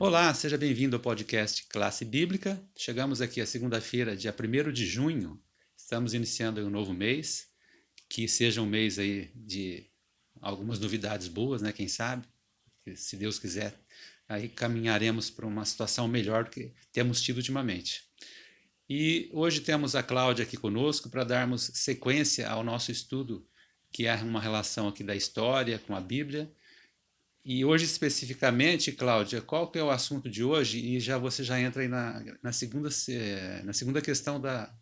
Olá, seja bem-vindo ao podcast Classe Bíblica. Chegamos aqui a segunda-feira, dia 1 de junho. Estamos iniciando um novo mês, que seja um mês aí de algumas novidades boas, né? Quem sabe? Se Deus quiser, aí caminharemos para uma situação melhor do que temos tido ultimamente. E hoje temos a Cláudia aqui conosco para darmos sequência ao nosso estudo, que é uma relação aqui da história com a Bíblia e hoje especificamente, Cláudia, qual que é o assunto de hoje? E já você já entra aí na, na, segunda, na segunda questão da,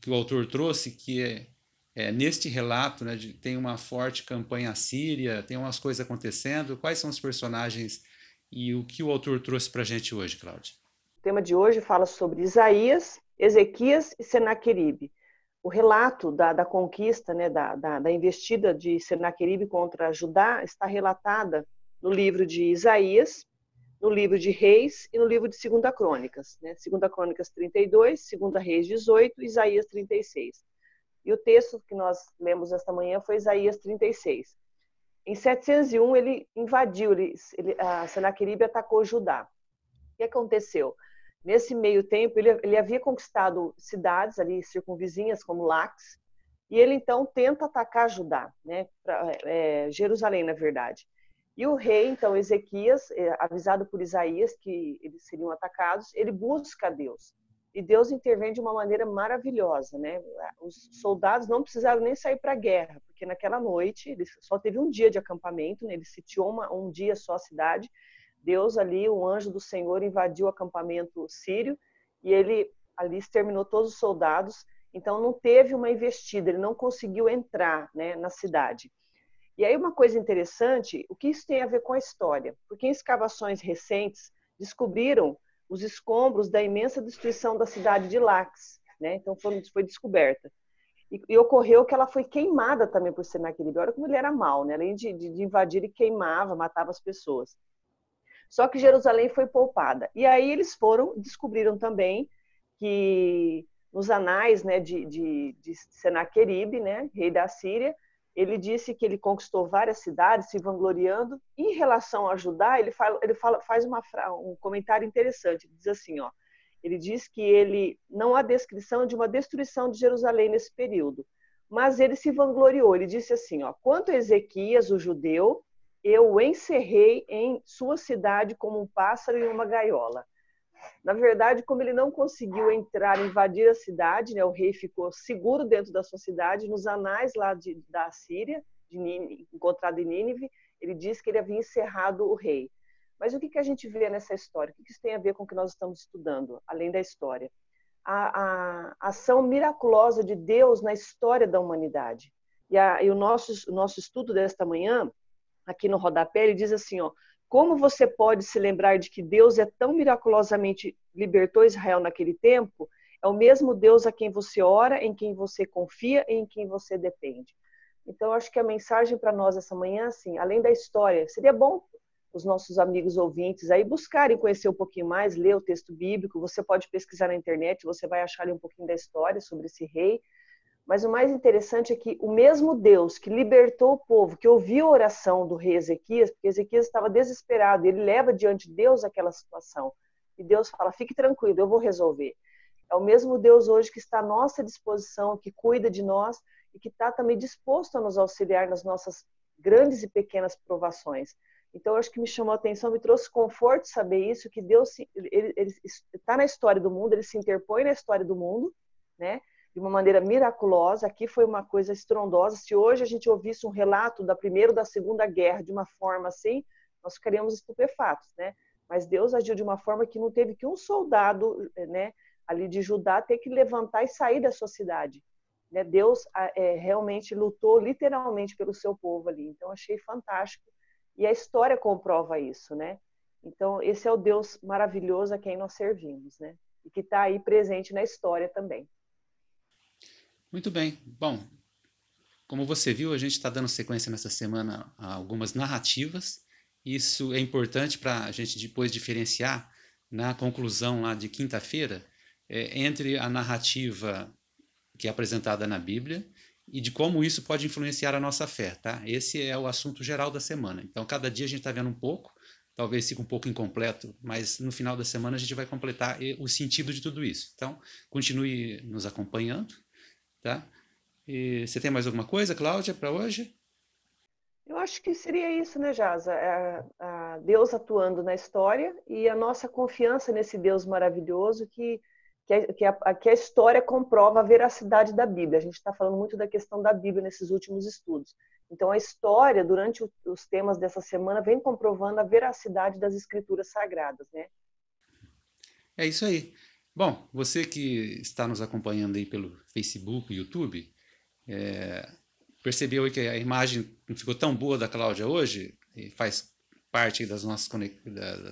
que o autor trouxe, que é, é neste relato né, de, tem uma forte campanha síria, tem umas coisas acontecendo. Quais são os personagens e o que o autor trouxe para a gente hoje, Cláudia? O tema de hoje fala sobre Isaías, Ezequias e Senaqueribe. O relato da, da conquista, né, da, da, da investida de Senaqueribe contra Judá está relatada no livro de Isaías, no livro de Reis e no livro de Segunda Crônicas, né? Segunda Crônicas 32, Segunda Reis 18, Isaías 36. E o texto que nós lemos esta manhã foi Isaías 36. Em 701 ele invadiu, ele, ele, a atacou Judá. O que aconteceu? Nesse meio tempo ele, ele havia conquistado cidades ali circunvizinhas como Lax, e ele então tenta atacar Judá, né? Pra, é, Jerusalém na verdade. E o rei, então, Ezequias, é, avisado por Isaías que eles seriam atacados, ele busca Deus. E Deus intervém de uma maneira maravilhosa, né? Os soldados não precisaram nem sair para a guerra, porque naquela noite, ele só teve um dia de acampamento, né? ele sitiou uma, um dia só a cidade. Deus ali, o anjo do Senhor invadiu o acampamento sírio e ele ali exterminou todos os soldados. Então não teve uma investida, ele não conseguiu entrar né, na cidade. E aí uma coisa interessante, o que isso tem a ver com a história? Porque em escavações recentes descobriram os escombros da imensa destruição da cidade de Lax, né? Então foi, foi descoberta. E, e, ocorreu que ela foi queimada também por Senaqueribe. Olha como ele era mal, né? Além de, de, de invadir, ele queimava, matava as pessoas. Só que Jerusalém foi poupada. E aí eles foram, descobriram também que nos anais né, de, de, de Senaqueribe, né, rei da Síria, ele disse que ele conquistou várias cidades, se vangloriando. Em relação a Judá, ele, fala, ele fala, faz uma, um comentário interessante. Ele diz assim, ó, ele diz que ele não há descrição de uma destruição de Jerusalém nesse período, mas ele se vangloriou. Ele disse assim, ó, quanto a Ezequias, o judeu, eu o encerrei em sua cidade como um pássaro em uma gaiola. Na verdade, como ele não conseguiu entrar, invadir a cidade, né, o rei ficou seguro dentro da sua cidade. Nos anais lá de, da Síria, Nínive, encontrado em Nínive, ele diz que ele havia encerrado o rei. Mas o que, que a gente vê nessa história? O que isso tem a ver com o que nós estamos estudando, além da história? A, a ação miraculosa de Deus na história da humanidade. E, a, e o, nosso, o nosso estudo desta manhã, aqui no rodapé, ele diz assim, ó, como você pode se lembrar de que Deus é tão miraculosamente libertou Israel naquele tempo? É o mesmo Deus a quem você ora, em quem você confia e em quem você depende. Então, acho que a mensagem para nós essa manhã, assim, além da história, seria bom os nossos amigos ouvintes aí buscarem conhecer um pouquinho mais, ler o texto bíblico. Você pode pesquisar na internet, você vai achar ali um pouquinho da história sobre esse rei. Mas o mais interessante é que o mesmo Deus que libertou o povo, que ouviu a oração do rei Ezequias, porque Ezequias estava desesperado, ele leva diante de Deus aquela situação. E Deus fala: fique tranquilo, eu vou resolver. É o mesmo Deus hoje que está à nossa disposição, que cuida de nós e que está também disposto a nos auxiliar nas nossas grandes e pequenas provações. Então, acho que me chamou a atenção, me trouxe conforto saber isso, que Deus está na história do mundo, ele se interpõe na história do mundo, né? De uma maneira miraculosa. Aqui foi uma coisa estrondosa. Se hoje a gente ouvisse um relato da Primeira ou da Segunda Guerra de uma forma assim, nós ficaríamos estupefatos, né? Mas Deus agiu de uma forma que não teve que um soldado, né, ali de Judá ter que levantar e sair da sua cidade. Né? Deus é, realmente lutou literalmente pelo seu povo ali. Então achei fantástico e a história comprova isso, né? Então esse é o Deus maravilhoso a quem nós servimos, né? E que está aí presente na história também. Muito bem. Bom, como você viu, a gente está dando sequência nessa semana a algumas narrativas. Isso é importante para a gente depois diferenciar na conclusão lá de quinta-feira é, entre a narrativa que é apresentada na Bíblia e de como isso pode influenciar a nossa fé, tá? Esse é o assunto geral da semana. Então, cada dia a gente está vendo um pouco, talvez fique um pouco incompleto, mas no final da semana a gente vai completar o sentido de tudo isso. Então, continue nos acompanhando, tá? E você tem mais alguma coisa, Cláudia, para hoje? Eu acho que seria isso, né, Jaza? É, a Deus atuando na história e a nossa confiança nesse Deus maravilhoso que, que, que, a, que a história comprova a veracidade da Bíblia. A gente está falando muito da questão da Bíblia nesses últimos estudos. Então, a história, durante os temas dessa semana, vem comprovando a veracidade das escrituras sagradas, né? É isso aí. Bom, você que está nos acompanhando aí pelo Facebook, YouTube, é, percebeu que a imagem não ficou tão boa da Cláudia hoje, e faz parte das nossas,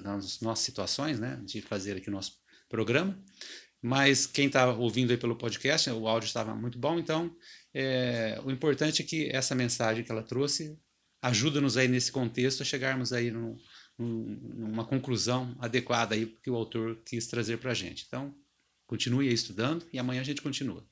das nossas situações, né, de fazer aqui o nosso programa. Mas quem está ouvindo aí pelo podcast, o áudio estava muito bom, então é, o importante é que essa mensagem que ela trouxe ajuda-nos aí nesse contexto a chegarmos aí num, numa conclusão adequada aí que o autor quis trazer para a gente. Então, continue aí estudando e amanhã a gente continua.